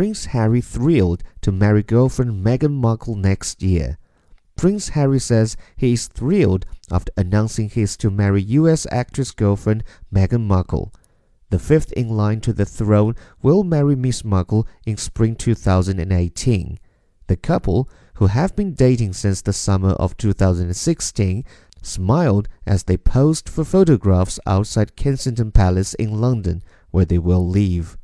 Prince Harry thrilled to marry girlfriend Meghan Markle next year. Prince Harry says he is thrilled after announcing he is to marry US actress girlfriend Meghan Markle. The fifth in line to the throne will marry Miss Markle in spring 2018. The couple, who have been dating since the summer of 2016, smiled as they posed for photographs outside Kensington Palace in London, where they will live.